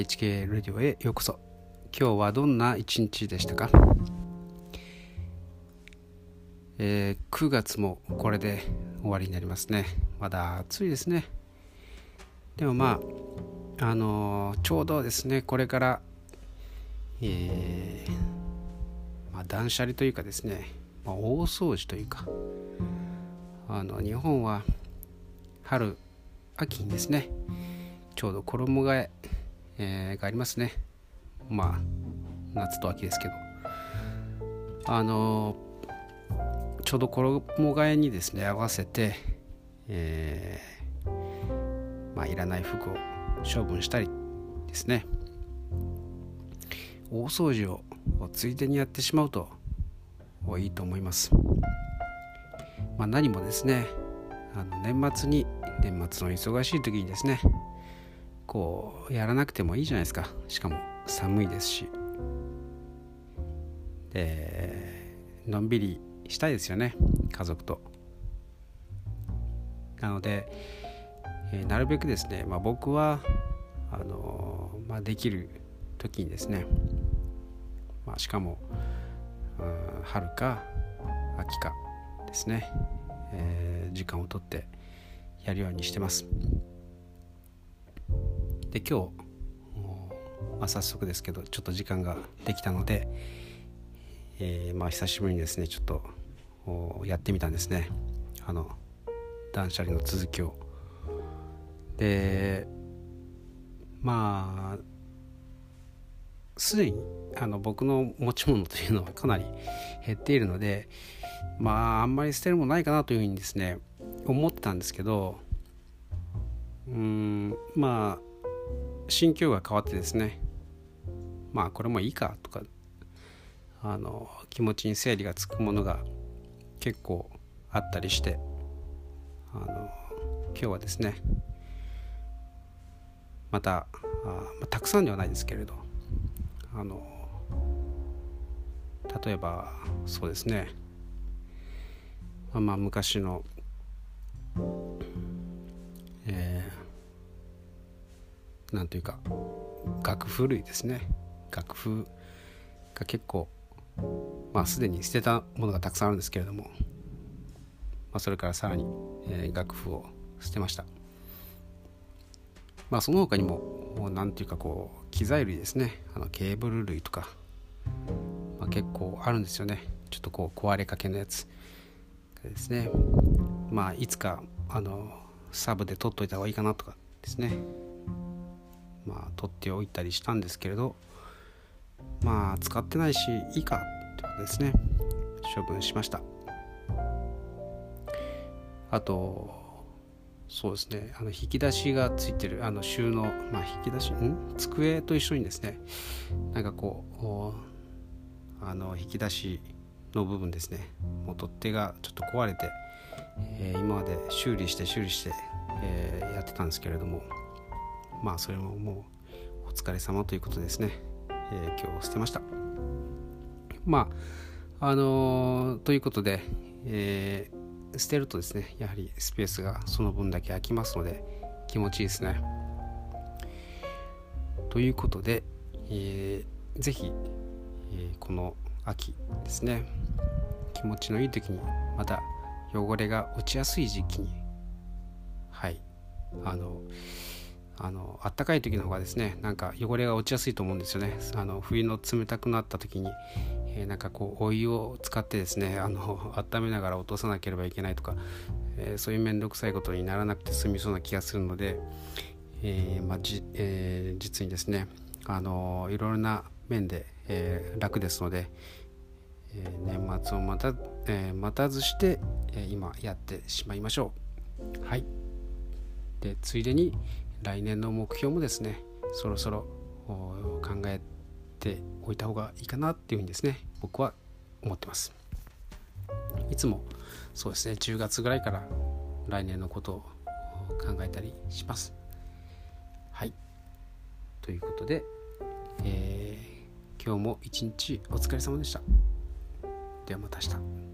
HK ラディオへようこそ。今日はどんな一日でしたか、えー、9月もこれで終わりになりますね。まだ暑いですね。でもまああのー、ちょうどですねこれからえー、まあ、断捨離というかですね、まあ、大掃除というかあの日本は春秋にですねちょうど衣替ええー、がありますね。まあ夏と秋ですけど。あのー、ちょうど衣替えにですね合わせて、えー、まあいらない服を処分したりですね。大掃除をついでにやってしまうといいと思います、まあ、何もですねあの年末に年末の忙しい時にですねこうやらなくてもいいじゃないですか。しかも寒いですし。でのんびりしたいですよね。家族と。なので、えー、なるべくですね、まあ、僕はあのー、まあ、できる時にですね、まあ、しかも、うん、春か秋かですね、えー、時間をとってやるようにしてます。で今日、まあ、早速ですけどちょっと時間ができたので、えー、まあ久しぶりにですねちょっとやってみたんですね。あの断捨離の続きを。でまあすでにあの僕の持ち物というのはかなり減っているのでまああんまり捨てるもないかなというふうにですね思ってたんですけどうんまあ心境が変わってですねまあこれもいいかとかあの気持ちに整理がつくものが結構あったりしてあの今日はですねまたあたくさんではないですけれどあの例えばそうですねまあ昔のなんというか楽譜類ですね。楽譜が結構まあすでに捨てたものがたくさんあるんですけれども、まあ、それからさらに、えー、楽譜を捨てました。まあその他にももうなんていうかこう機材類ですね。あのケーブル類とか、まあ、結構あるんですよね。ちょっとこう壊れかけのやつ。ですね。まあいつかあのサブで取っといた方がいいかなとかですね。まあ、取っておいたりしたんですけれどまあ使ってないしいいかってことですね。処分しました。あとそうですね。あの引き出しがついてるあの収納まあ引き出しん？机と一緒にですね。なんかこうあの引き出しの部分ですね。もう取っ手がちょっと壊れて、えー、今まで修理して修理して、えー、やってたんですけれども。まあそれももうお疲れ様ということですね、えー、今日捨てました。まああのー、ということで、えー、捨てるとですねやはりスペースがその分だけ空きますので気持ちいいですね。ということで、えー、ぜひ、えー、この秋ですね気持ちのいい時にまた汚れが落ちやすい時期にはいあのあの暖かい時の方がですねなんか汚れが落ちやすいと思うんですよね。あの冬の冷たくなった時に、えー、なんかこうお湯を使ってですねあの温めながら落とさなければいけないとか、えー、そういう面倒くさいことにならなくて済みそうな気がするので、えー、まあじえ実にですねあのいろいろな面で、え楽ですので、え年末をまた、え待たずして、え今やってしまいましょう。はい。でついでに、来年の目標もですねそろそろ考えておいた方がいいかなっていうふうにですね僕は思ってます。いつもそうですね10月ぐらいから来年のことを考えたりします。はい。ということで、えー、今日も一日お疲れ様でした。ではまた明日。